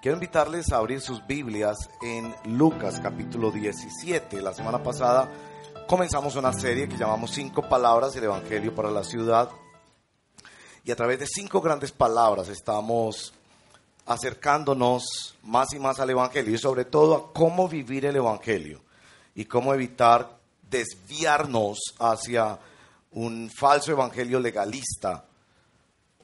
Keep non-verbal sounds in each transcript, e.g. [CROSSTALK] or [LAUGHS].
Quiero invitarles a abrir sus Biblias en Lucas capítulo 17. La semana pasada comenzamos una serie que llamamos Cinco Palabras del Evangelio para la Ciudad. Y a través de cinco grandes palabras estamos acercándonos más y más al Evangelio y sobre todo a cómo vivir el Evangelio y cómo evitar desviarnos hacia un falso Evangelio legalista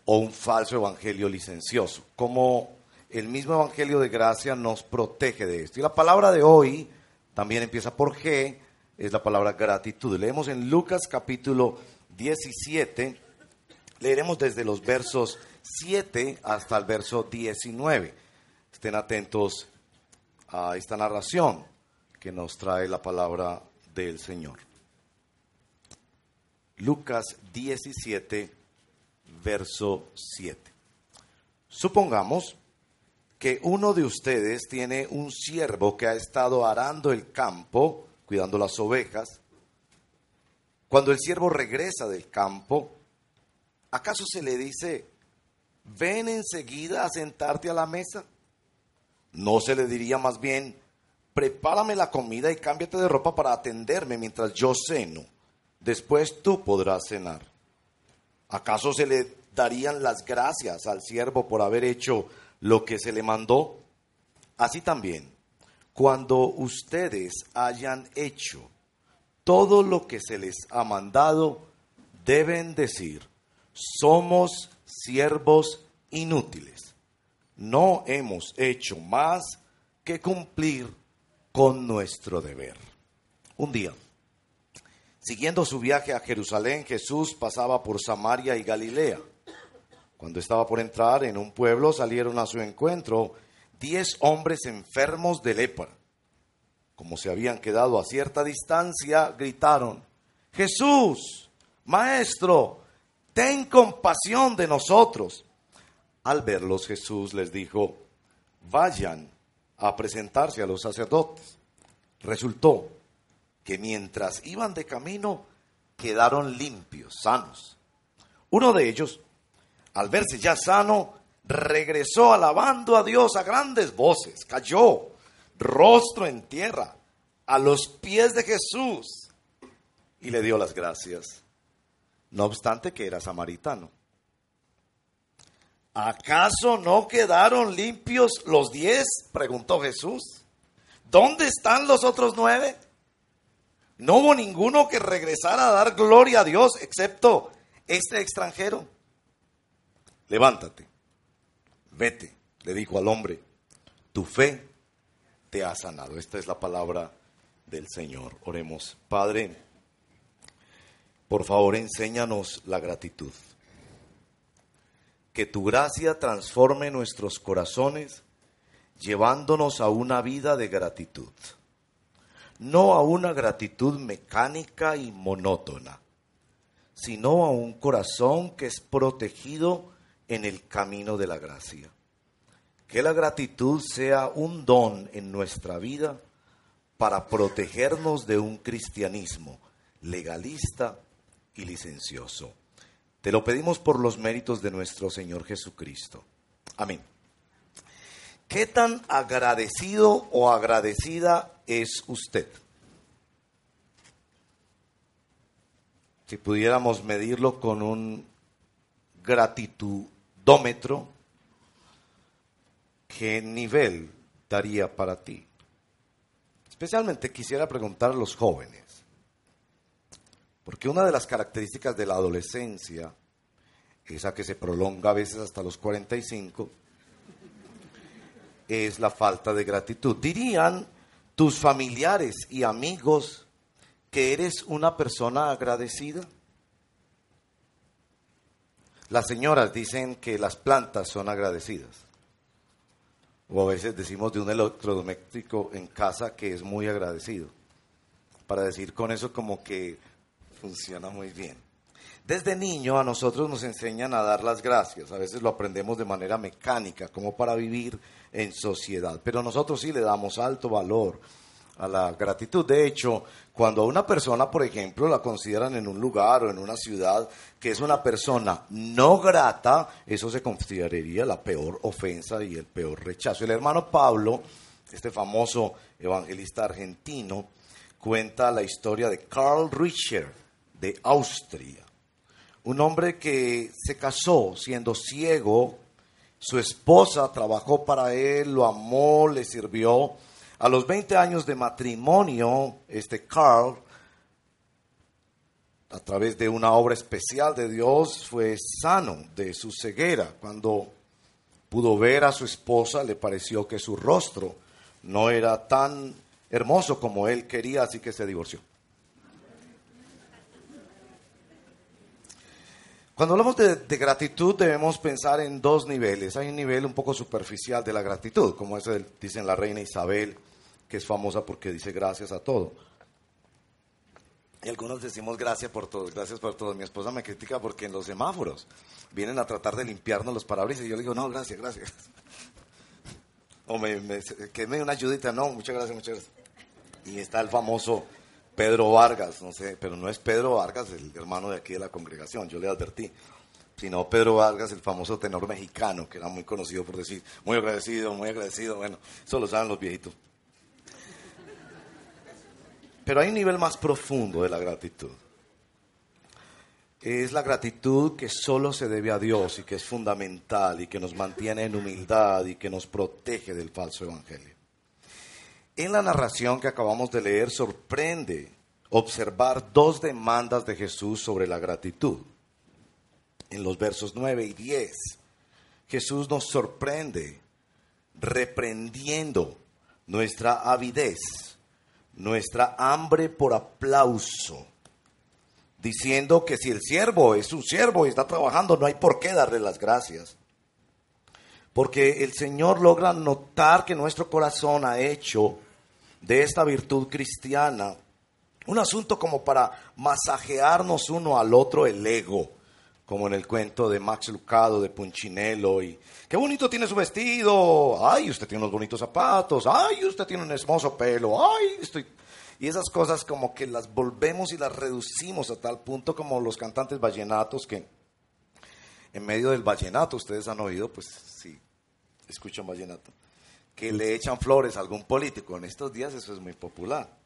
o un falso Evangelio licencioso. Cómo el mismo Evangelio de gracia nos protege de esto. Y la palabra de hoy también empieza por G, es la palabra gratitud. Leemos en Lucas capítulo 17, leeremos desde los versos 7 hasta el verso 19. Estén atentos a esta narración que nos trae la palabra del Señor. Lucas 17, verso 7. Supongamos que uno de ustedes tiene un siervo que ha estado arando el campo, cuidando las ovejas. Cuando el siervo regresa del campo, ¿acaso se le dice, ven enseguida a sentarte a la mesa? ¿No se le diría más bien, prepárame la comida y cámbiate de ropa para atenderme mientras yo ceno? Después tú podrás cenar. ¿Acaso se le darían las gracias al siervo por haber hecho lo que se le mandó. Así también, cuando ustedes hayan hecho todo lo que se les ha mandado, deben decir, somos siervos inútiles. No hemos hecho más que cumplir con nuestro deber. Un día, siguiendo su viaje a Jerusalén, Jesús pasaba por Samaria y Galilea. Cuando estaba por entrar en un pueblo, salieron a su encuentro diez hombres enfermos de lepra. Como se habían quedado a cierta distancia, gritaron, Jesús, Maestro, ten compasión de nosotros. Al verlos, Jesús les dijo, vayan a presentarse a los sacerdotes. Resultó que mientras iban de camino, quedaron limpios, sanos. Uno de ellos, al verse ya sano, regresó alabando a Dios a grandes voces, cayó rostro en tierra a los pies de Jesús y le dio las gracias, no obstante que era samaritano. ¿Acaso no quedaron limpios los diez? preguntó Jesús. ¿Dónde están los otros nueve? No hubo ninguno que regresara a dar gloria a Dios excepto este extranjero levántate, vete, le dijo al hombre, tu fe te ha sanado. Esta es la palabra del Señor. Oremos, Padre, por favor enséñanos la gratitud. Que tu gracia transforme nuestros corazones llevándonos a una vida de gratitud, no a una gratitud mecánica y monótona, sino a un corazón que es protegido en el camino de la gracia. Que la gratitud sea un don en nuestra vida para protegernos de un cristianismo legalista y licencioso. Te lo pedimos por los méritos de nuestro Señor Jesucristo. Amén. ¿Qué tan agradecido o agradecida es usted? Si pudiéramos medirlo con un gratitud dómetro, ¿qué nivel daría para ti? Especialmente quisiera preguntar a los jóvenes, porque una de las características de la adolescencia, esa que se prolonga a veces hasta los 45, es la falta de gratitud. Dirían tus familiares y amigos que eres una persona agradecida. Las señoras dicen que las plantas son agradecidas. O a veces decimos de un electrodoméstico en casa que es muy agradecido. Para decir con eso como que funciona muy bien. Desde niño a nosotros nos enseñan a dar las gracias. A veces lo aprendemos de manera mecánica, como para vivir en sociedad. Pero nosotros sí le damos alto valor a la gratitud. De hecho, cuando a una persona, por ejemplo, la consideran en un lugar o en una ciudad que es una persona no grata, eso se consideraría la peor ofensa y el peor rechazo. El hermano Pablo, este famoso evangelista argentino, cuenta la historia de Karl Richter de Austria, un hombre que se casó siendo ciego, su esposa trabajó para él, lo amó, le sirvió, a los 20 años de matrimonio, este Carl, a través de una obra especial de Dios, fue sano de su ceguera. Cuando pudo ver a su esposa, le pareció que su rostro no era tan hermoso como él quería, así que se divorció. Cuando hablamos de, gratitud debemos pensar en dos niveles. Hay un nivel un poco superficial de la gratitud, como es el, dicen la reina Isabel, que es famosa porque dice gracias a todo. Y algunos decimos gracias por todo, gracias por todo. Mi esposa me critica porque en los semáforos vienen a tratar de limpiarnos los parabrisas y yo le digo, no, gracias, gracias. [LAUGHS] O me, me, que me una ayudita, no, muchas gracias, muchas gracias. Y está el famoso Pedro Vargas, no sé, pero no es Pedro Vargas el hermano de aquí de la congregación, yo le advertí, sino Pedro Vargas, el famoso tenor mexicano, que era muy conocido por decir, muy agradecido, muy agradecido, bueno, eso lo saben los viejitos. Pero hay un nivel más profundo de la gratitud. Es la gratitud que solo se debe a Dios y que es fundamental y que nos mantiene en humildad y que nos protege del falso evangelio. En la narración que acabamos de leer sorprende observar dos demandas de Jesús sobre la gratitud. En los versos 9 y 10, Jesús nos sorprende reprendiendo nuestra avidez nuestra hambre por aplauso, diciendo que si el siervo es un siervo y está trabajando, no hay por qué darle las gracias. Porque el Señor logra notar que nuestro corazón ha hecho de esta virtud cristiana. Un asunto como para masajearnos uno al otro el ego como en el cuento de Max Lucado, de Punchinello, y qué bonito tiene su vestido, ay, usted tiene unos bonitos zapatos, ay, usted tiene un hermoso pelo, ay, estoy... Y esas cosas como que las volvemos y las reducimos a tal punto como los cantantes vallenatos que en medio del vallenato, ustedes han oído, pues sí, escuchan vallenato, que le echan flores a algún político. En estos días eso es muy popular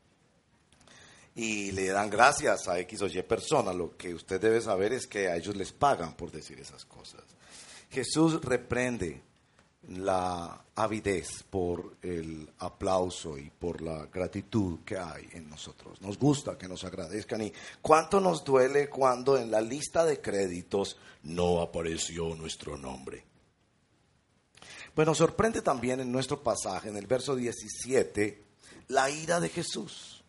y le dan gracias a X o Y persona. Lo que usted debe saber es que a ellos les pagan por decir esas cosas. Jesús reprende la avidez por el aplauso y por la gratitud que hay en nosotros. Nos gusta que nos agradezcan y cuánto nos duele cuando en la lista de créditos no apareció nuestro nombre. Bueno, sorprende también en nuestro pasaje, en el verso 17, la ira de Jesús.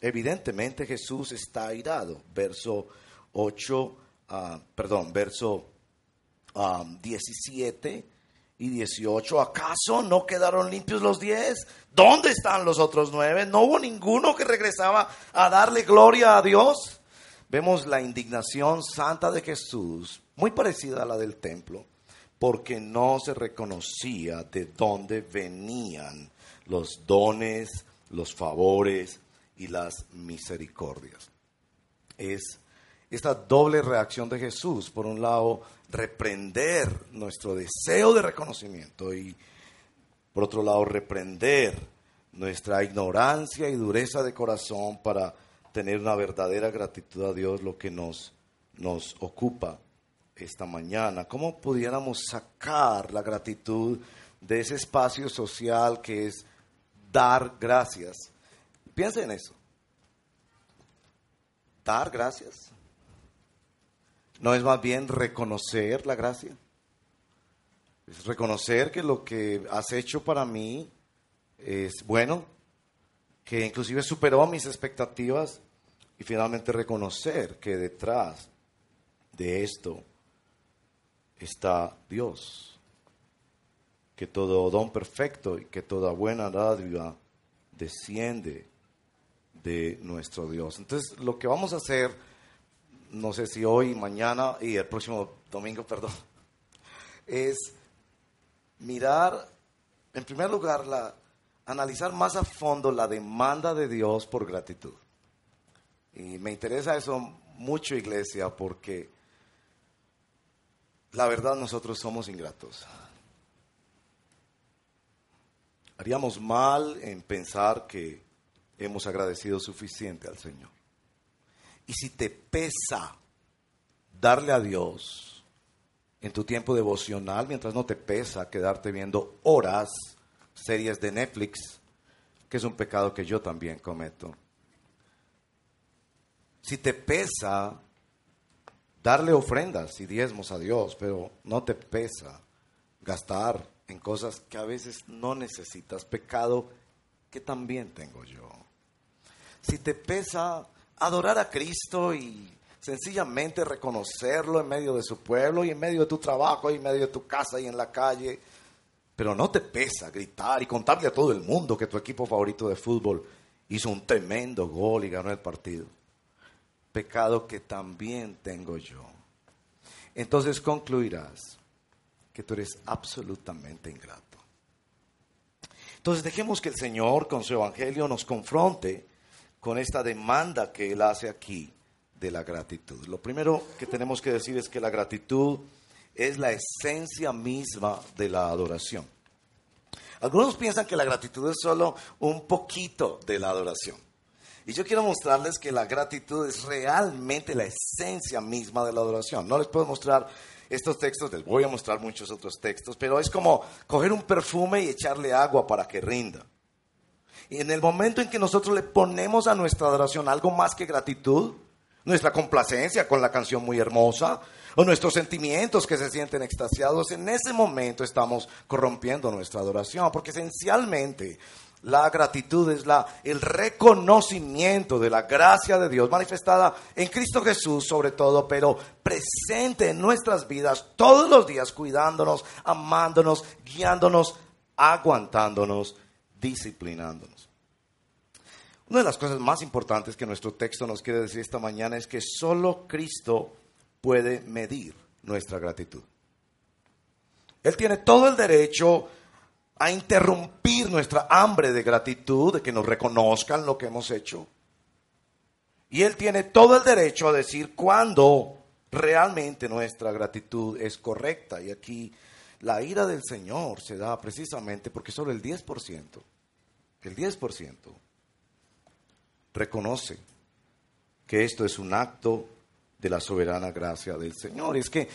Evidentemente Jesús está airado. Verso 8, ah, perdón, verso 17 ah, y 18. ¿Acaso no quedaron limpios los 10? ¿Dónde están los otros nueve? ¿No hubo ninguno que regresaba a darle gloria a Dios? Vemos la indignación santa de Jesús, muy parecida a la del templo, porque no se reconocía de dónde venían los dones, los favores, y las misericordias. Es esta doble reacción de Jesús, por un lado, reprender nuestro deseo de reconocimiento y por otro lado, reprender nuestra ignorancia y dureza de corazón para tener una verdadera gratitud a Dios, lo que nos, nos ocupa esta mañana. ¿Cómo pudiéramos sacar la gratitud de ese espacio social que es dar gracias? Piensa en eso. Dar gracias. ¿No es más bien reconocer la gracia? Es reconocer que lo que has hecho para mí es bueno, que inclusive superó mis expectativas y finalmente reconocer que detrás de esto está Dios, que todo don perfecto y que toda buena dádiva desciende de nuestro Dios. Entonces, lo que vamos a hacer, no sé si hoy, mañana y el próximo domingo, [LAUGHS] perdón, es mirar, en primer lugar, la, analizar más a fondo la demanda de Dios por gratitud. Y me interesa eso mucho, iglesia, porque la verdad nosotros somos ingratos. Haríamos mal en pensar que hemos agradecido suficiente al Señor. Y si te pesa darle a Dios en tu tiempo devocional, mientras no te pesa quedarte viendo horas series de Netflix, que es un pecado que yo también cometo. Si te pesa darle ofrendas y diezmos a Dios, pero no te pesa gastar en cosas que a veces no necesitas, pecado que también tengo yo. Si te pesa adorar a Cristo y sencillamente reconocerlo en medio de su pueblo y en medio de tu trabajo y en medio de tu casa y en la calle, pero no te pesa gritar y contarle a todo el mundo que tu equipo favorito de fútbol hizo un tremendo gol y ganó el partido. Pecado que también tengo yo. Entonces concluirás que tú eres absolutamente ingrato. Entonces dejemos que el Señor con su Evangelio nos confronte con esta demanda que Él hace aquí de la gratitud. Lo primero que tenemos que decir es que la gratitud es la esencia misma de la adoración. Algunos piensan que la gratitud es solo un poquito de la adoración. Y yo quiero mostrarles que la gratitud es realmente la esencia misma de la adoración. No les puedo mostrar estos textos, les voy a mostrar muchos otros textos, pero es como coger un perfume y echarle agua para que rinda. Y en el momento en que nosotros le ponemos a nuestra adoración algo más que gratitud, nuestra complacencia con la canción muy hermosa, o nuestros sentimientos que se sienten extasiados, en ese momento estamos corrompiendo nuestra adoración, porque esencialmente la gratitud es la, el reconocimiento de la gracia de Dios manifestada en Cristo Jesús sobre todo, pero presente en nuestras vidas todos los días, cuidándonos, amándonos, guiándonos, aguantándonos, disciplinándonos. Una de las cosas más importantes que nuestro texto nos quiere decir esta mañana es que solo Cristo puede medir nuestra gratitud. Él tiene todo el derecho a interrumpir nuestra hambre de gratitud, de que nos reconozcan lo que hemos hecho. Y Él tiene todo el derecho a decir cuándo realmente nuestra gratitud es correcta. Y aquí la ira del Señor se da precisamente porque solo el 10%, el 10% reconoce que esto es un acto de la soberana gracia del Señor. es que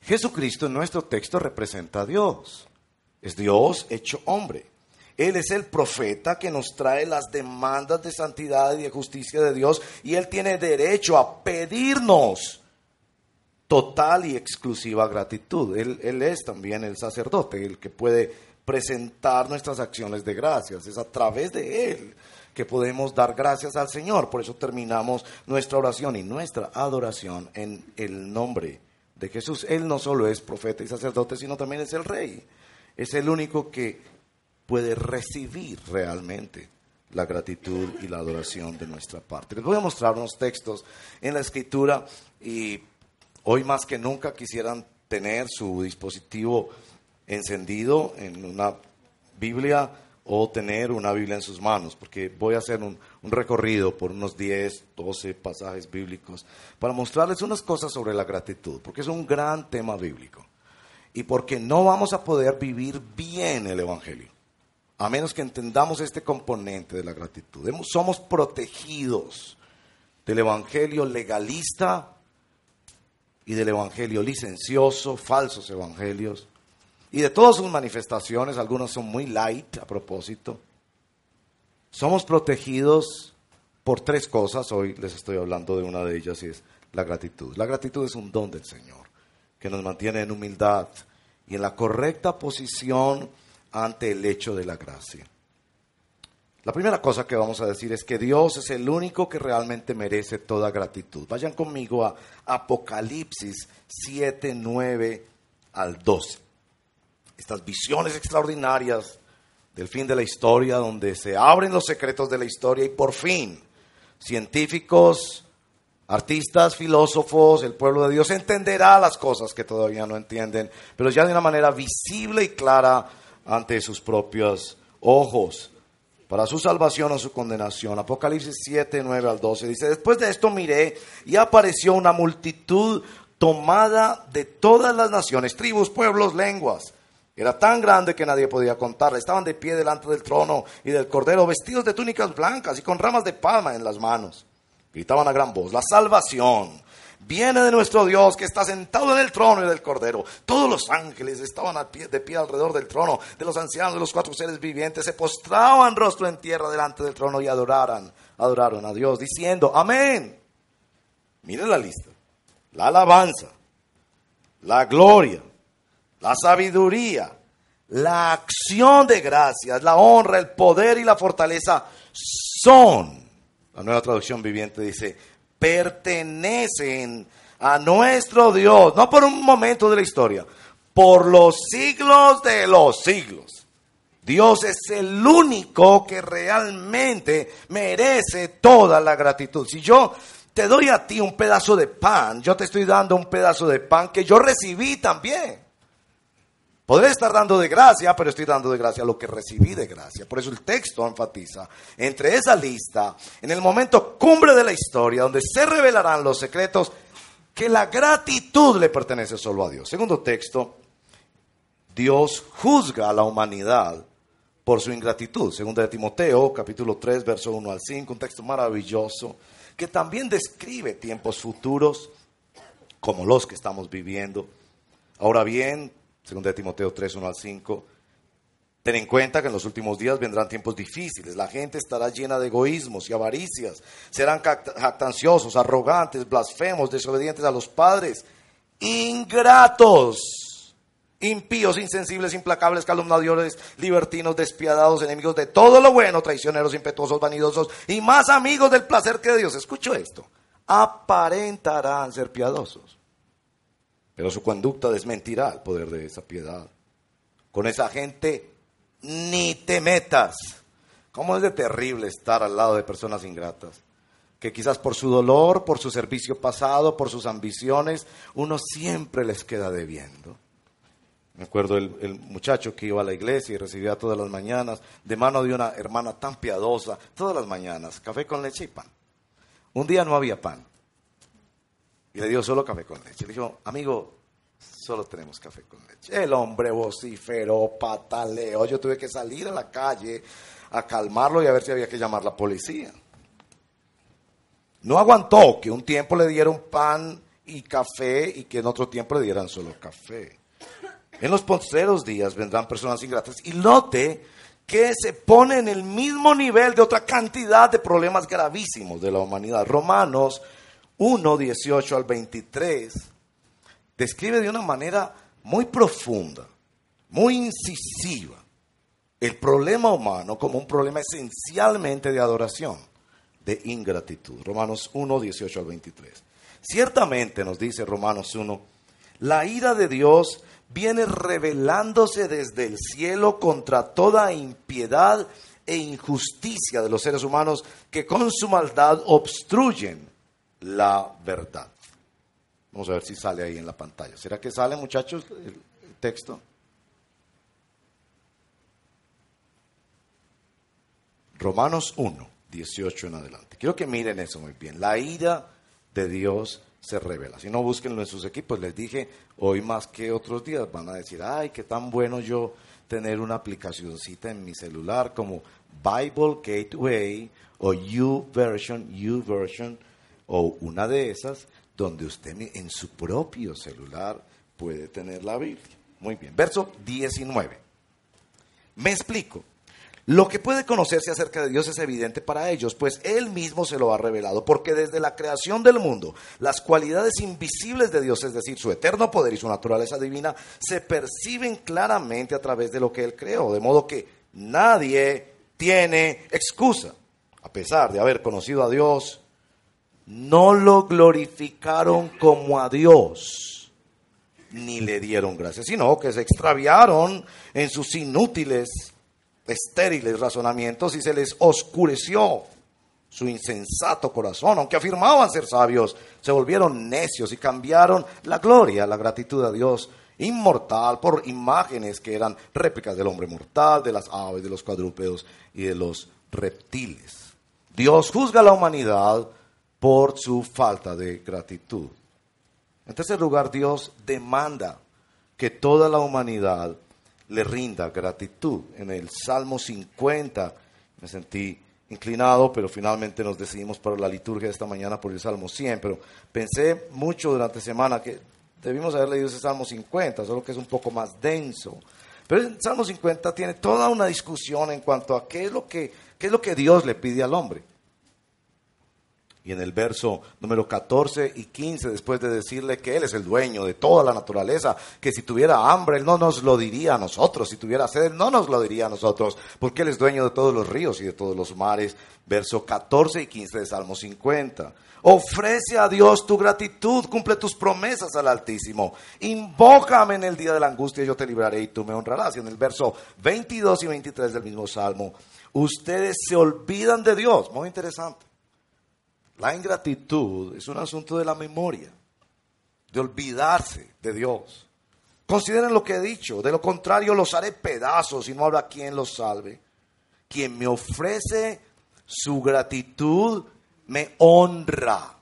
Jesucristo en nuestro texto representa a Dios. Es Dios hecho hombre. Él es el profeta que nos trae las demandas de santidad y de justicia de Dios y Él tiene derecho a pedirnos total y exclusiva gratitud. Él, es también el sacerdote, el que puede presentar nuestras acciones de gracias. Es a través de Él que podemos dar gracias al Señor. Por eso terminamos nuestra oración y nuestra adoración en el nombre de Jesús. Él no solo es profeta y sacerdote, sino también es el rey. Es el único que puede recibir realmente la gratitud y la adoración de nuestra parte. Les voy a mostrar unos textos en la escritura y hoy más que nunca quisieran tener su dispositivo encendido en una Biblia o tener una Biblia en sus manos, porque voy a hacer un, recorrido por unos 10, 12 pasajes bíblicos para mostrarles unas cosas sobre la gratitud, porque es un gran tema bíblico y porque no vamos a poder vivir bien el Evangelio, a menos que entendamos este componente de la gratitud. Somos protegidos del Evangelio legalista y del Evangelio licencioso, falsos evangelios y de todas sus manifestaciones, algunas son muy light a propósito. Somos protegidos por tres cosas, hoy les estoy hablando de una de ellas y es la gratitud. La gratitud es un don del Señor que nos mantiene en humildad y en la correcta posición ante el hecho de la gracia. La primera cosa que vamos a decir es que Dios es el único que realmente merece toda gratitud. Vayan conmigo a Apocalipsis 7, 9 al 12. Estas visiones extraordinarias del fin de la historia, donde se abren los secretos de la historia y por fin científicos, artistas, filósofos, el pueblo de Dios entenderá las cosas que todavía no entienden, pero ya de una manera visible y clara ante sus propios ojos, para su salvación o su condenación. Apocalipsis 7, 9 al 12 dice, después de esto miré y apareció una multitud tomada de todas las naciones, tribus, pueblos, lenguas. Era tan grande que nadie podía contarla. Estaban de pie delante del trono y del cordero, vestidos de túnicas blancas y con ramas de palma en las manos. Gritaban a gran voz, la salvación viene de nuestro Dios que está sentado en el trono y del cordero. Todos los ángeles estaban de pie alrededor del trono, de los ancianos, de los cuatro seres vivientes, se postraban rostro en tierra delante del trono y adoraron, adoraron a Dios, diciendo, amén. Miren la lista. La alabanza, la gloria, la sabiduría, la acción de gracias, la honra, el poder y la fortaleza son, la nueva traducción viviente dice, pertenecen a nuestro Dios, no por un momento de la historia, por los siglos de los siglos. Dios es el único que realmente merece toda la gratitud. Si yo te doy a ti un pedazo de pan, yo te estoy dando un pedazo de pan que yo recibí también. Podré estar dando de gracia, pero estoy dando de gracia lo que recibí de gracia. Por eso el texto enfatiza entre esa lista, en el momento cumbre de la historia, donde se revelarán los secretos, que la gratitud le pertenece solo a Dios. Segundo texto, Dios juzga a la humanidad por su ingratitud. Segundo de Timoteo, capítulo 3, verso 1 al 5, un texto maravilloso que también describe tiempos futuros como los que estamos viviendo. Ahora bien, Segunda de Timoteo 3, 1 al 5. Ten en cuenta que en los últimos días vendrán tiempos difíciles. La gente estará llena de egoísmos y avaricias. Serán jactanciosos, arrogantes, blasfemos, desobedientes a los padres, ingratos, impíos, insensibles, implacables, calumniadores, libertinos, despiadados, enemigos de todo lo bueno, traicioneros, impetuosos, vanidosos y más amigos del placer que de Dios. Escucho esto. Aparentarán ser piadosos pero su conducta desmentirá el poder de esa piedad. Con esa gente ni te metas. ¿Cómo es de terrible estar al lado de personas ingratas? Que quizás por su dolor, por su servicio pasado, por sus ambiciones, uno siempre les queda debiendo. Me acuerdo el, muchacho que iba a la iglesia y recibía todas las mañanas, de mano de una hermana tan piadosa, todas las mañanas, café con leche y pan. Un día no había pan. Y le dio solo café con leche. Le dijo, amigo, solo tenemos café con leche. El hombre vociferó, pataleó. Yo tuve que salir a la calle a calmarlo y a ver si había que llamar la policía. No aguantó que un tiempo le dieron pan y café y que en otro tiempo le dieran solo café. En los postreros días vendrán personas ingratas y note que se pone en el mismo nivel de otra cantidad de problemas gravísimos de la humanidad. Romanos 1, 18 al 23, describe de una manera muy profunda, muy incisiva, el problema humano como un problema esencialmente de adoración, de ingratitud. Romanos 1, 18 al 23. Ciertamente nos dice Romanos 1, la ira de Dios viene revelándose desde el cielo contra toda impiedad e injusticia de los seres humanos que con su maldad obstruyen la verdad. Vamos a ver si sale ahí en la pantalla. ¿Será que sale, muchachos, el, texto? Romanos 1, 18 en adelante. Quiero que miren eso muy bien. La ira de Dios se revela. Si no, búsquenlo en sus equipos. Les dije, hoy más que otros días van a decir, ay, qué tan bueno yo tener una aplicacióncita en mi celular como Bible Gateway o YouVersion, YouVersion o una de esas donde usted en su propio celular puede tener la Biblia. Muy bien, verso 19. Me explico. Lo que puede conocerse acerca de Dios es evidente para ellos, pues Él mismo se lo ha revelado, porque desde la creación del mundo, las cualidades invisibles de Dios, es decir, su eterno poder y su naturaleza divina, se perciben claramente a través de lo que Él creó, de modo que nadie tiene excusa, a pesar de haber conocido a Dios no lo glorificaron como a Dios, ni le dieron gracias, sino que se extraviaron en sus inútiles, estériles razonamientos y se les oscureció su insensato corazón, aunque afirmaban ser sabios, se volvieron necios y cambiaron la gloria, la gratitud a Dios inmortal por imágenes que eran réplicas del hombre mortal, de las aves, de los cuadrúpedos y de los reptiles. Dios juzga a la humanidad por su falta de gratitud. En tercer lugar, Dios demanda que toda la humanidad le rinda gratitud. En el Salmo 50 me sentí inclinado, pero finalmente nos decidimos para la liturgia de esta mañana por el Salmo 100, pero pensé mucho durante la semana que debimos haber leído ese Salmo 50, solo que es un poco más denso. Pero el Salmo 50 tiene toda una discusión en cuanto a qué es lo que, qué es lo que Dios le pide al hombre. Y en el verso número 14 y 15, después de decirle que Él es el dueño de toda la naturaleza, que si tuviera hambre, Él no nos lo diría a nosotros, si tuviera sed, no nos lo diría a nosotros, porque Él es dueño de todos los ríos y de todos los mares. Verso 14 y 15 de Salmo 50. Ofrece a Dios tu gratitud, cumple tus promesas al Altísimo. Invócame en el día de la angustia, yo te libraré y tú me honrarás. Y en el verso 22 y 23 del mismo Salmo, ustedes se olvidan de Dios. Muy interesante. La ingratitud es un asunto de la memoria, de olvidarse de Dios. Consideren lo que he dicho, de lo contrario los haré pedazos y no habrá quien los salve. Quien me ofrece su gratitud me honra.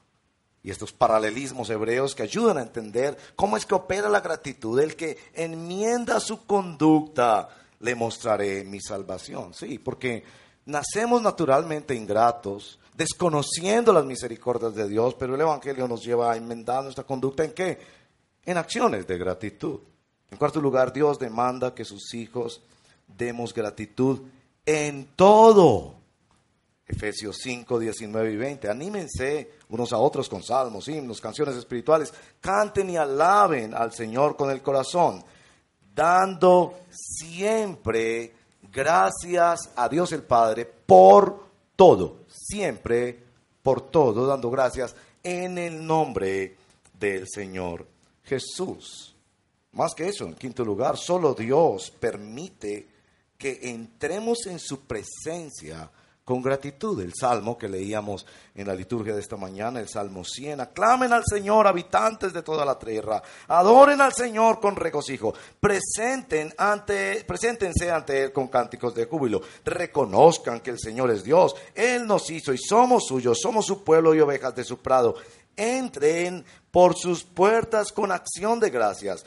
Y estos paralelismos hebreos que ayudan a entender cómo es que opera la gratitud. El que enmienda su conducta, le mostraré mi salvación. Sí, porque nacemos naturalmente ingratos, desconociendo las misericordias de Dios, pero el Evangelio nos lleva a enmendar nuestra conducta en qué? En acciones de gratitud. En cuarto lugar, Dios demanda que sus hijos demos gratitud en todo. Efesios 5, 19 y 20. Anímense unos a otros con salmos, himnos, canciones espirituales. Canten y alaben al Señor con el corazón, dando siempre gracias a Dios el Padre por todo siempre por todo, dando gracias en el nombre del Señor Jesús. Más que eso, en quinto lugar, solo Dios permite que entremos en su presencia con gratitud. El salmo que leíamos en la liturgia de esta mañana, el salmo 100. Aclamen al Señor, habitantes de toda la tierra. Adoren al Señor con regocijo. Presenten ante, preséntense ante Él con cánticos de júbilo. Reconozcan que el Señor es Dios. Él nos hizo y somos suyos. Somos su pueblo y ovejas de su prado. Entren por sus puertas con acción de gracias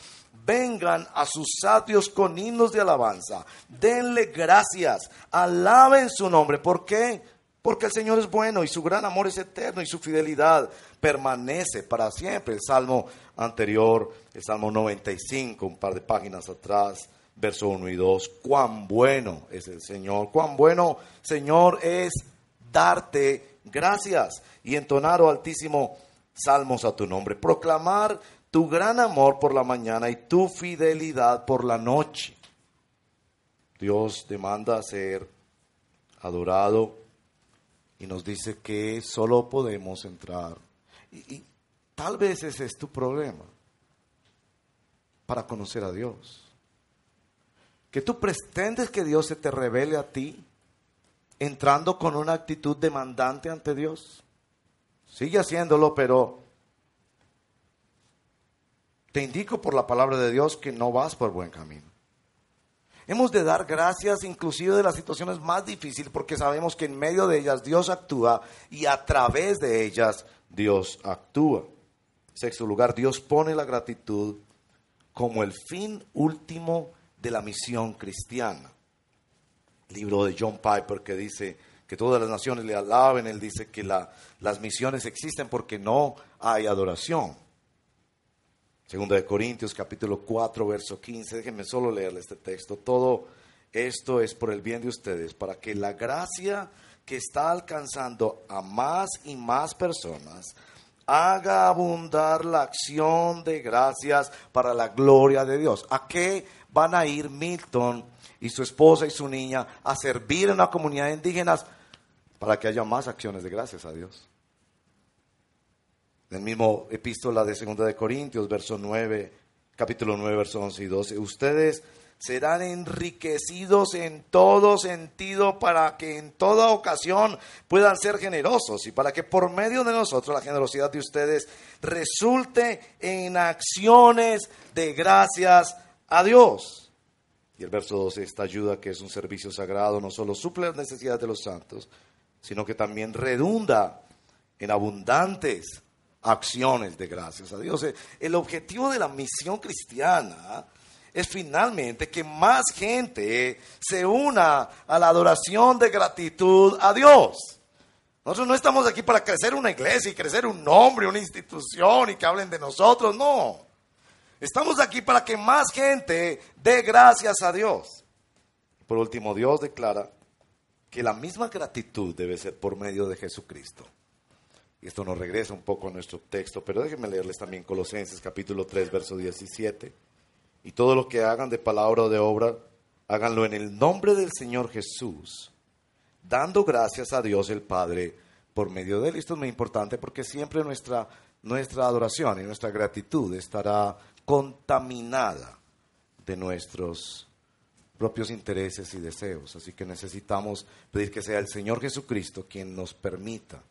vengan a sus sabios con himnos de alabanza, denle gracias, alaben su nombre. ¿Por qué? Porque el Señor es bueno y su gran amor es eterno y su fidelidad permanece para siempre. El salmo anterior, el salmo 95, un par de páginas atrás, verso 1 y 2. Cuán bueno es el Señor, cuán bueno, Señor, es darte gracias y entonar, oh Altísimo, salmos a tu nombre. Proclamar tu gran amor por la mañana y tu fidelidad por la noche. Dios demanda ser adorado y nos dice que solo podemos entrar. Y, tal vez ese es tu problema para conocer a Dios. Que tú pretendes que Dios se te revele a ti entrando con una actitud demandante ante Dios. Sigue haciéndolo, pero te indico por la palabra de Dios que no vas por buen camino. Hemos de dar gracias inclusive de las situaciones más difíciles porque sabemos que en medio de ellas Dios actúa y a través de ellas Dios actúa. Sexto lugar, Dios pone la gratitud como el fin último de la misión cristiana. libro de John Piper que dice que todas las naciones le alaben, él dice que las misiones existen porque no hay adoración. Segundo de Corintios capítulo 4 verso 15. Déjenme solo leerle este texto. Todo esto es por el bien de ustedes, para que la gracia que está alcanzando a más y más personas haga abundar la acción de gracias para la gloria de Dios. ¿A qué van a ir Milton y su esposa y su niña a servir en una comunidad de indígenas? Para que haya más acciones de gracias a Dios. En el mismo epístola de Segunda de Corintios, verso 9, capítulo 9, versos 11 y 12. Ustedes serán enriquecidos en todo sentido para que en toda ocasión puedan ser generosos y para que por medio de nosotros la generosidad de ustedes resulte en acciones de gracias a Dios. Y el verso 12, esta ayuda que es un servicio sagrado no solo suple las necesidades de los santos, sino que también redunda en abundantes acciones de gracias a Dios. El objetivo de la misión cristiana es finalmente que más gente se una a la adoración de gratitud a Dios. Nosotros no estamos aquí para crecer una iglesia y crecer un nombre, una institución y que hablen de nosotros, no. Estamos aquí para que más gente dé gracias a Dios. Por último, Dios declara que la misma gratitud debe ser por medio de Jesucristo. Y esto nos regresa un poco a nuestro texto, pero déjenme leerles también Colosenses capítulo 3, verso 17. Y todo lo que hagan de palabra o de obra, háganlo en el nombre del Señor Jesús, dando gracias a Dios el Padre por medio de él. Esto es muy importante porque siempre nuestra, nuestra adoración y nuestra gratitud estará contaminada de nuestros propios intereses y deseos. Así que necesitamos pedir que sea el Señor Jesucristo quien nos permita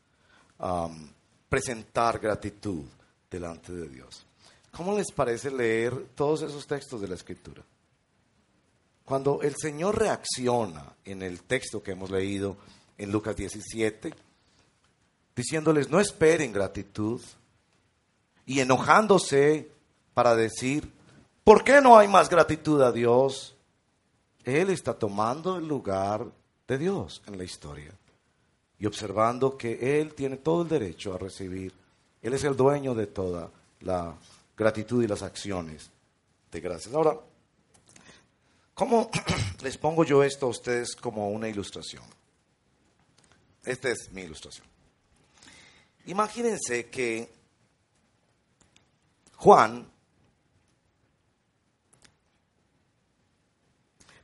um, presentar gratitud delante de Dios. ¿Cómo les parece leer todos esos textos de la Escritura? Cuando el Señor reacciona en el texto que hemos leído en Lucas 17, diciéndoles no esperen gratitud y enojándose para decir, ¿por qué no hay más gratitud a Dios? Él está tomando el lugar de Dios en la historia y observando que Él tiene todo el derecho a recibir. Él es el dueño de toda la gratitud y las acciones de gracias. Ahora, ¿cómo [CLEARS THROAT] les pongo yo esto a ustedes como una ilustración? Esta es mi ilustración. Imagínense que Juan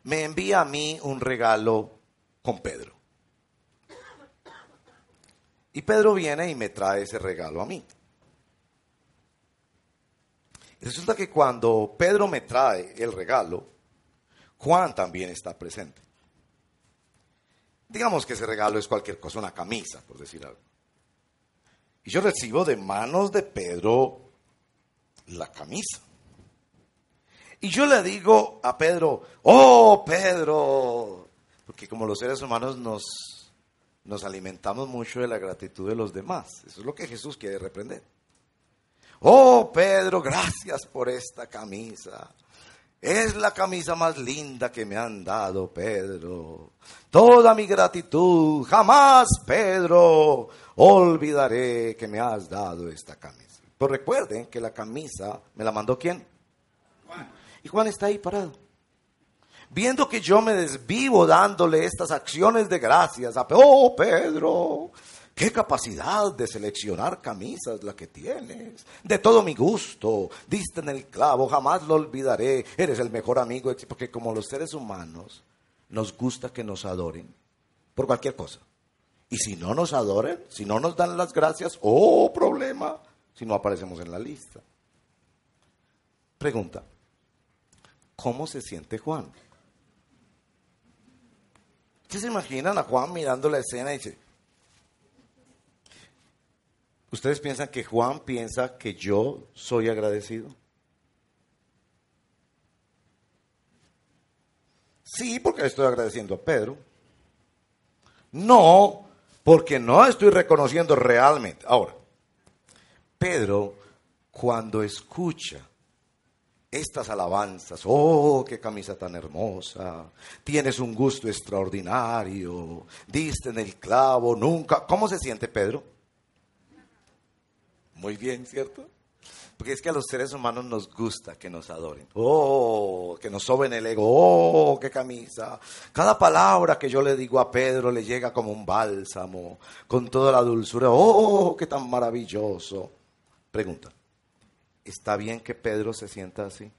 me envía a mí un regalo con Pedro. Y Pedro viene y me trae ese regalo a mí. Resulta que cuando Pedro me trae el regalo, Juan también está presente. Digamos que ese regalo es cualquier cosa, una camisa, por decir algo. Y yo recibo de manos de Pedro la camisa. Y yo le digo a Pedro, oh Pedro, porque como los seres humanos nos, nos alimentamos mucho de la gratitud de los demás. Eso es lo que Jesús quiere reprender. Oh, Pedro, gracias por esta camisa. Es la camisa más linda que me han dado, Pedro. Toda mi gratitud, jamás, Pedro, olvidaré que me has dado esta camisa. Pero recuerden que la camisa me la mandó quién? Juan. Y Juan está ahí parado. Viendo que yo me desvivo dándole estas acciones de gracias a Oh, Pedro, Qué capacidad de seleccionar camisas la que tienes. De todo mi gusto. Diste en el clavo, jamás lo olvidaré. Eres el mejor amigo. Porque como los seres humanos nos gusta que nos adoren por cualquier cosa. Y si no nos adoran, si no nos dan las gracias, oh problema, si no aparecemos en la lista. Pregunta, ¿cómo se siente Juan? ¿Ustedes se imaginan a Juan mirando la escena y dice, ¿Ustedes piensan que Juan piensa que yo soy agradecido? Sí, porque estoy agradeciendo a Pedro. No, porque no estoy reconociendo realmente. Ahora, Pedro, cuando escucha estas alabanzas, oh, qué camisa tan hermosa, tienes un gusto extraordinario, diste en el clavo, nunca, ¿cómo se siente Pedro? Muy bien, ¿cierto? Porque es que a los seres humanos nos gusta que nos adoren. Oh, que nos soben el ego. Oh, qué camisa. Cada palabra que yo le digo a Pedro le llega como un bálsamo, con toda la dulzura. Oh, qué tan maravilloso. Pregunta, ¿está bien que Pedro se sienta así?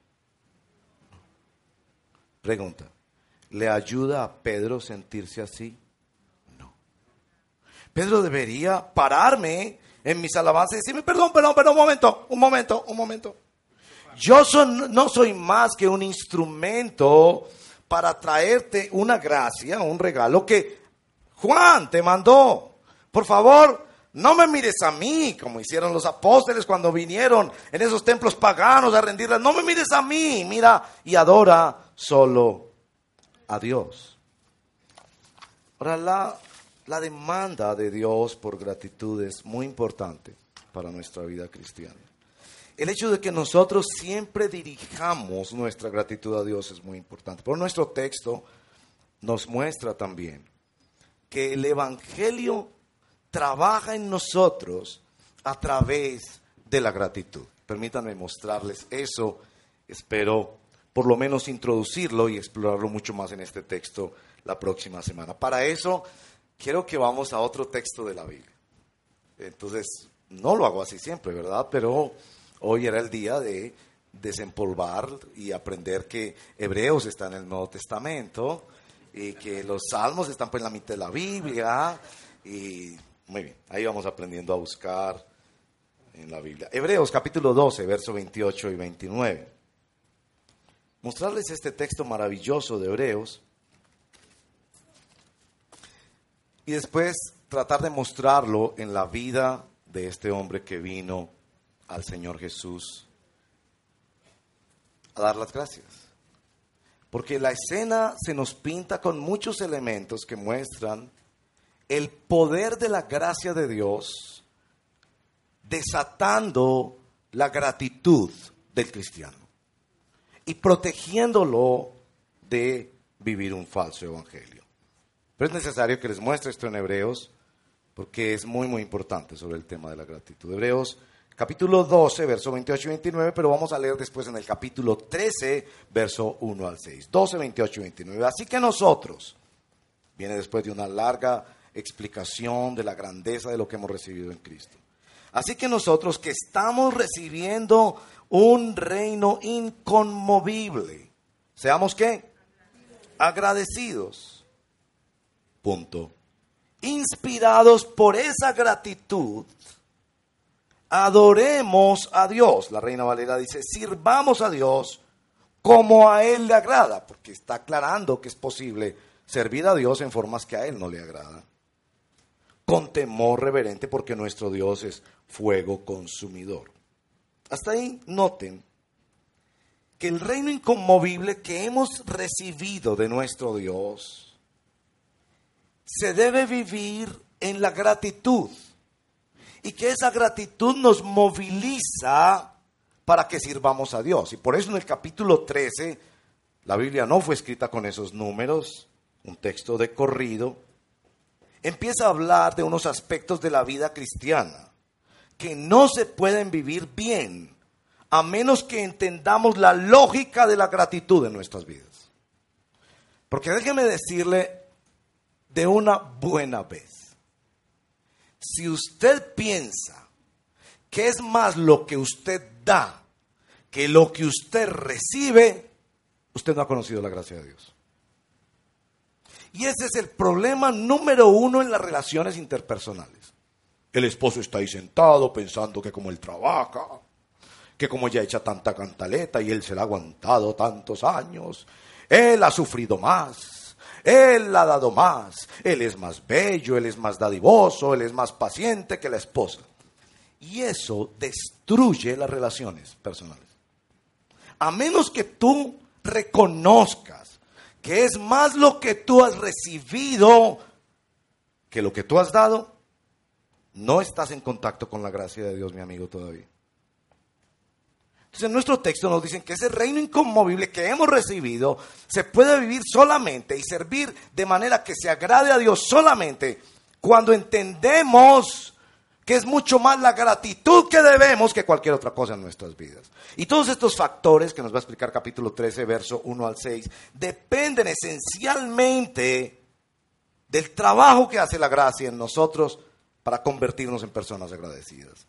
Pregunta, ¿le ayuda a Pedro sentirse así? No. Pedro debería pararme en mis alabanzas y decirme, perdón, perdón, perdón, un momento, un momento, un momento. Yo no soy más que un instrumento para traerte una gracia, un regalo que Juan te mandó. Por favor, no me mires a mí, como hicieron los apóstoles cuando vinieron en esos templos paganos a rendirlas. No me mires a mí, mira y adora solo a Dios. Ahora, la, la demanda de Dios por gratitud es muy importante para nuestra vida cristiana. El hecho de que nosotros siempre dirijamos nuestra gratitud a Dios es muy importante. Por nuestro texto nos muestra también que el Evangelio trabaja en nosotros a través de la gratitud. Permítanme mostrarles eso. Espero por lo menos introducirlo y explorarlo mucho más en este texto la próxima semana. Para eso, quiero que vamos a otro texto de la Biblia. Entonces, no lo hago así siempre, ¿verdad? Pero hoy era el día de desempolvar y aprender que Hebreos está en el Nuevo Testamento y que los salmos están pues en la mitad de la Biblia y muy bien, ahí vamos aprendiendo a buscar en la Biblia. Hebreos capítulo 12, versos 28 y 29. Mostrarles este texto maravilloso de Hebreos y después tratar de mostrarlo en la vida de este hombre que vino al Señor Jesús a dar las gracias. Porque la escena se nos pinta con muchos elementos que muestran el poder de la gracia de Dios desatando la gratitud del cristiano y protegiéndolo de vivir un falso evangelio. Pero es necesario que les muestre esto en Hebreos porque es muy, muy importante sobre el tema de la gratitud. Hebreos capítulo 12, verso 28 y 29, pero vamos a leer después en el capítulo 13, verso 1 al 6. 12, 28 y 29. Así que nosotros, viene después de una larga explicación de la grandeza de lo que hemos recibido en Cristo. Así que nosotros que estamos recibiendo un reino inconmovible, seamos qué? Agradecidos. Punto. Inspirados por esa gratitud, adoremos a Dios. La Reina Valera dice, sirvamos a Dios como a Él le agrada, porque está aclarando que es posible servir a Dios en formas que a Él no le agradan con temor reverente porque nuestro Dios es fuego consumidor. Hasta ahí noten que el reino inconmovible que hemos recibido de nuestro Dios se debe vivir en la gratitud y que esa gratitud nos moviliza para que sirvamos a Dios. Y por eso en el capítulo 13, la Biblia no fue escrita con esos números, un texto de corrido, empieza a hablar de unos aspectos de la vida cristiana que no se pueden vivir bien a menos que entendamos la lógica de la gratitud en nuestras vidas. Porque déjeme decirle de una buena vez, si usted piensa que es más lo que usted da que lo que usted recibe, usted no ha conocido la gracia de Dios. Y ese es el problema número uno en las relaciones interpersonales. El esposo está ahí sentado pensando que como él trabaja, que como ella echa tanta cantaleta y él se la ha aguantado tantos años, él ha sufrido más, él ha dado más, él es más bello, él es más dadivoso, él es más paciente que la esposa. Y eso destruye las relaciones personales. A menos que tú reconozcas que es más lo que tú has recibido que lo que tú has dado, no estás en contacto con la gracia de Dios, mi amigo, todavía. Entonces, en nuestro texto nos dicen que ese reino inconmovible que hemos recibido se puede vivir solamente y servir de manera que se agrade a Dios solamente cuando entendemos que es mucho más la gratitud que debemos que cualquier otra cosa en nuestras vidas. Y todos estos factores que nos va a explicar capítulo 13, verso 1 al 6, dependen esencialmente del trabajo que hace la gracia en nosotros para convertirnos en personas agradecidas.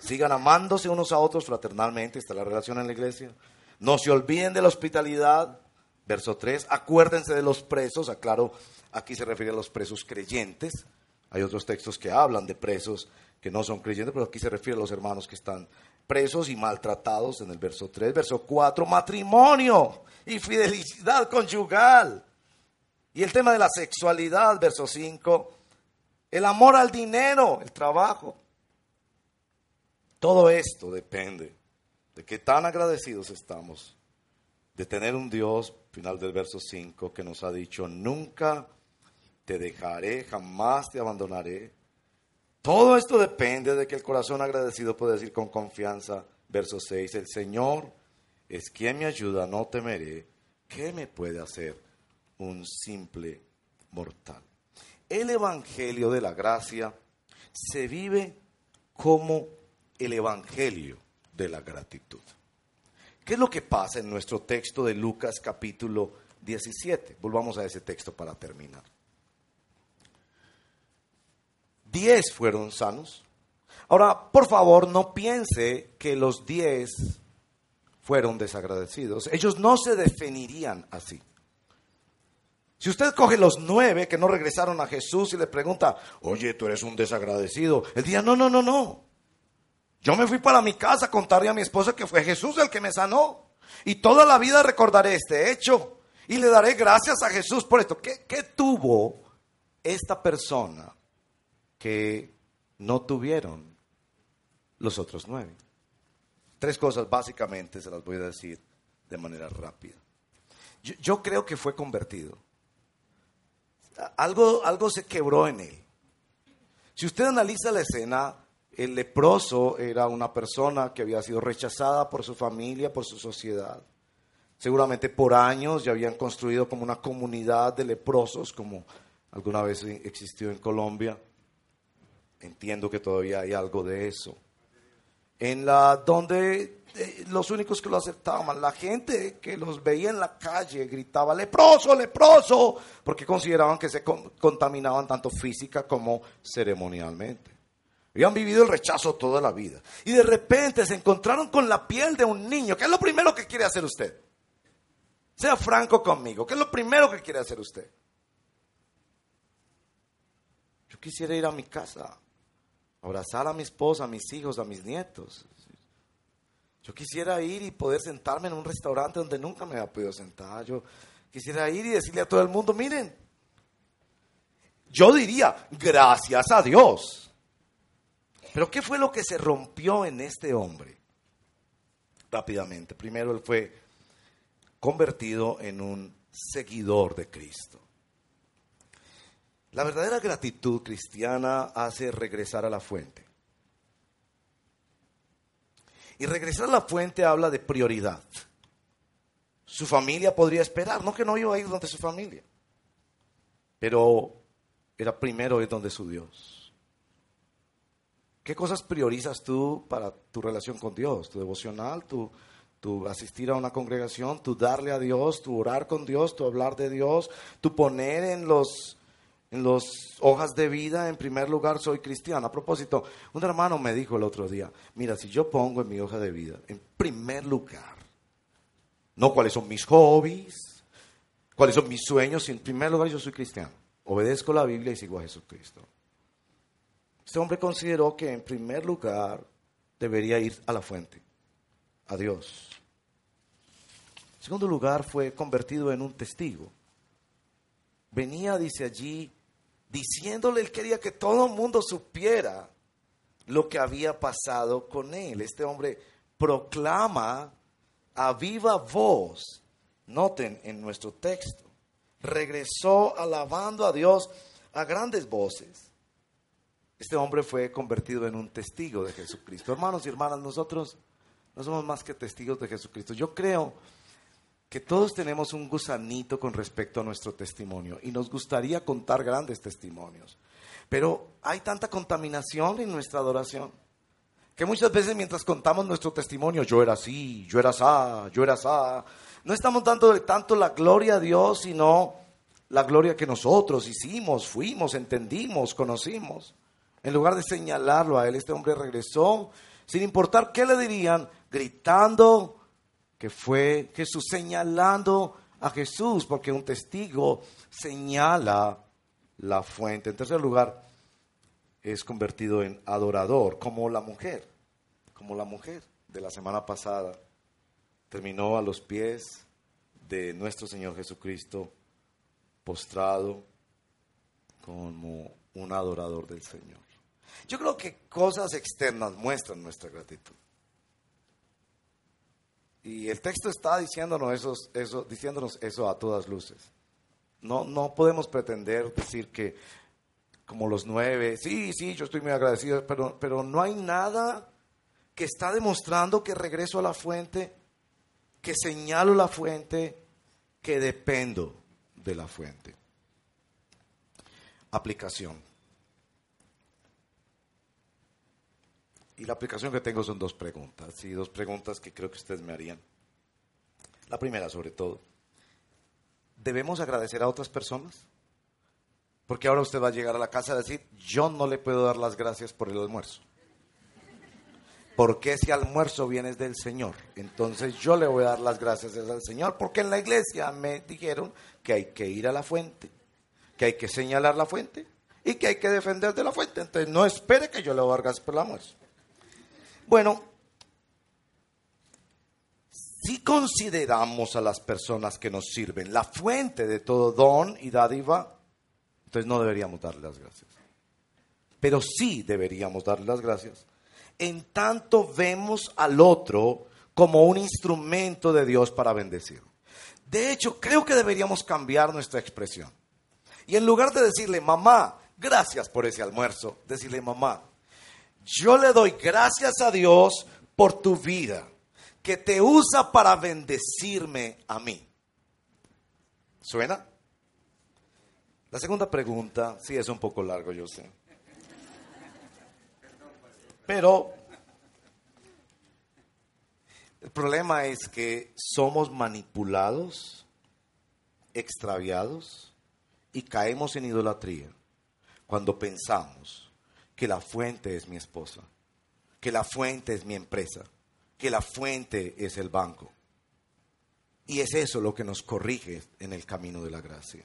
Sigan amándose unos a otros fraternalmente, está la relación en la iglesia. No se olviden de la hospitalidad, verso 3. Acuérdense de los presos, aclaro, aquí se refiere a los presos creyentes. Hay otros textos que hablan de presos que no son creyentes, pero aquí se refiere a los hermanos que están presos y maltratados en el verso 3. Verso 4, matrimonio y fidelidad conyugal. Y el tema de la sexualidad, verso 5, el amor al dinero, el trabajo. Todo esto depende de qué tan agradecidos estamos de tener un Dios, final del verso 5, que nos ha dicho, nunca te dejaré, jamás te abandonaré. Todo esto depende de que el corazón agradecido puede decir con confianza, verso 6, el Señor es quien me ayuda, no temeré. ¿Qué me puede hacer un simple mortal? El Evangelio de la Gracia se vive como el Evangelio de la gratitud. ¿Qué es lo que pasa en nuestro texto de Lucas capítulo 17? Volvamos a ese texto para terminar. Diez fueron sanos. Ahora, por favor, no piense que los diez fueron desagradecidos. Ellos no se definirían así. Si usted coge los nueve que no regresaron a Jesús y le pregunta, oye, tú eres un desagradecido, él diría, no, no, no, no. Yo me fui para mi casa a contarle a mi esposa que fue Jesús el que me sanó. Y toda la vida recordaré este hecho. Y le daré gracias a Jesús por esto. ¿Qué, qué tuvo esta persona que no tuvieron los otros nueve? Tres cosas básicamente se las voy a decir de manera rápida. Yo, creo que fue convertido. Algo, algo se quebró en él. Si usted analiza la escena, el leproso era una persona que había sido rechazada por su familia, por su sociedad. Seguramente por años ya habían construido como una comunidad de leprosos, como alguna vez existió en Colombia. Entiendo que todavía hay algo de eso. En la donde eh, los únicos que lo aceptaban, la gente que los veía en la calle gritaba leproso, leproso, porque consideraban que se contaminaban tanto física como ceremonialmente. Habían vivido el rechazo toda la vida. Y de repente se encontraron con la piel de un niño. ¿Qué es lo primero que quiere hacer usted? Sea franco conmigo. ¿Qué es lo primero que quiere hacer usted? Yo quisiera ir a mi casa, abrazar a mi esposa, a mis hijos, a mis nietos. Yo quisiera ir y poder sentarme en un restaurante donde nunca me había podido sentar. Yo quisiera ir y decirle a todo el mundo, miren, yo diría, gracias a Dios pero ¿qué fue lo que se rompió en este hombre? Rápidamente. Primero, él fue convertido en un seguidor de Cristo. La verdadera gratitud cristiana hace regresar a la fuente. Y regresar a la fuente habla de prioridad. Su familia podría esperar, no que no iba a ir donde su familia, pero era primero ir donde su Dios. ¿Qué cosas priorizas tú para tu relación con Dios? ¿Tu devocional? ¿Tu, tu asistir a una congregación? ¿Tu darle a Dios? ¿Tu orar con Dios? ¿Tu hablar de Dios? ¿Tu poner en los en las hojas de vida, en primer lugar, soy cristiano. A propósito, un hermano me dijo el otro día, mira, si yo pongo en mi hoja de vida, en primer lugar, no cuáles son mis hobbies, cuáles son mis sueños, si en primer lugar yo soy cristiano, obedezco la Biblia y sigo a Jesucristo. Este hombre consideró que en primer lugar debería ir a la fuente, a Dios. En segundo lugar, fue convertido en un testigo. Venía, dice allí, diciéndole, él quería que todo el mundo supiera lo que había pasado con él. Este hombre proclama a viva voz, noten en nuestro texto, regresó alabando a Dios a grandes voces este hombre fue convertido en un testigo de Jesucristo. Hermanos y hermanas, nosotros no somos más que testigos de Jesucristo. Yo creo que todos tenemos un gusanito con respecto a nuestro testimonio y nos gustaría contar grandes testimonios. Pero hay tanta contaminación en nuestra adoración que muchas veces mientras contamos nuestro testimonio, yo era así, yo era así, yo era así, no estamos dando tanto la gloria a Dios, sino la gloria que nosotros hicimos, fuimos, entendimos, conocimos. En lugar de señalarlo a él, este hombre regresó, sin importar qué le dirían, gritando que fue Jesús, señalando a Jesús, porque un testigo señala la fuente. En tercer lugar, es convertido en adorador, como la mujer, como la mujer. de la semana pasada terminó a los pies de nuestro Señor Jesucristo, postrado como un adorador del Señor. Yo creo que cosas externas muestran nuestra gratitud. Y el texto está diciéndonos eso, eso, diciéndonos eso a todas luces. No, no podemos pretender decir que como los nueve, sí, sí, yo estoy muy agradecido, pero, pero no hay nada que está demostrando que regreso a la fuente, que señalo la fuente, que dependo de la fuente. Aplicación. Y la aplicación que tengo son dos preguntas, y dos preguntas que creo que ustedes me harían. La primera, sobre todo, ¿debemos agradecer a otras personas? Porque ahora usted va a llegar a la casa a decir, yo no le puedo dar las gracias por el almuerzo. Porque ese almuerzo viene del Señor. Entonces yo le voy a dar las gracias al Señor porque en la iglesia me dijeron que hay que ir a la fuente, que hay que señalar la fuente y que hay que defender de la fuente. Entonces no espere que yo le voy a dar gracias por el almuerzo. Bueno, si consideramos a las personas que nos sirven la fuente de todo don y dádiva, entonces no deberíamos darle las gracias. Pero sí deberíamos darle las gracias. En tanto vemos al otro como un instrumento de Dios para bendecir. De hecho, creo que deberíamos cambiar nuestra expresión. Y en lugar de decirle, mamá, gracias por ese almuerzo, decirle, mamá, yo le doy gracias a Dios por tu vida, que te usa para bendecirme a mí. ¿Suena? La segunda pregunta, sí es un poco largo, yo sé. Pero el problema es que somos manipulados, extraviados y caemos en idolatría cuando pensamos que la fuente es mi esposa, que la fuente es mi empresa, que la fuente es el banco. Y es eso lo que nos corrige en el camino de la gracia.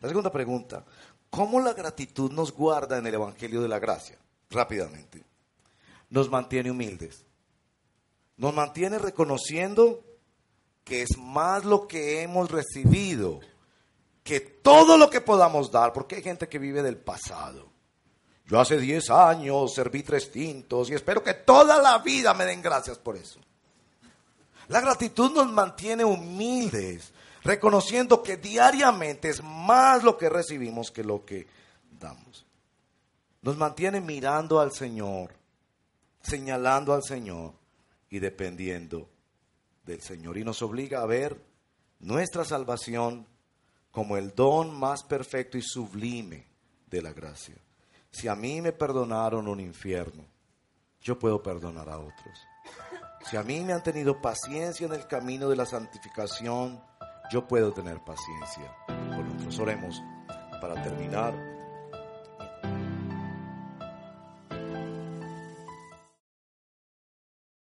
La segunda pregunta, ¿cómo la gratitud nos guarda en el Evangelio de la Gracia? Rápidamente. Nos mantiene humildes. Nos mantiene reconociendo que es más lo que hemos recibido que todo lo que podamos dar, porque hay gente que vive del pasado. Yo hace 10 años serví tres tintos y espero que toda la vida me den gracias por eso. La gratitud nos mantiene humildes, reconociendo que diariamente es más lo que recibimos que lo que damos. Nos mantiene mirando al Señor, señalando al Señor y dependiendo del Señor. Y nos obliga a ver nuestra salvación como el don más perfecto y sublime de la gracia. Si a mí me perdonaron un infierno, yo puedo perdonar a otros. Si a mí me han tenido paciencia en el camino de la santificación, yo puedo tener paciencia con otros. Oremos para terminar.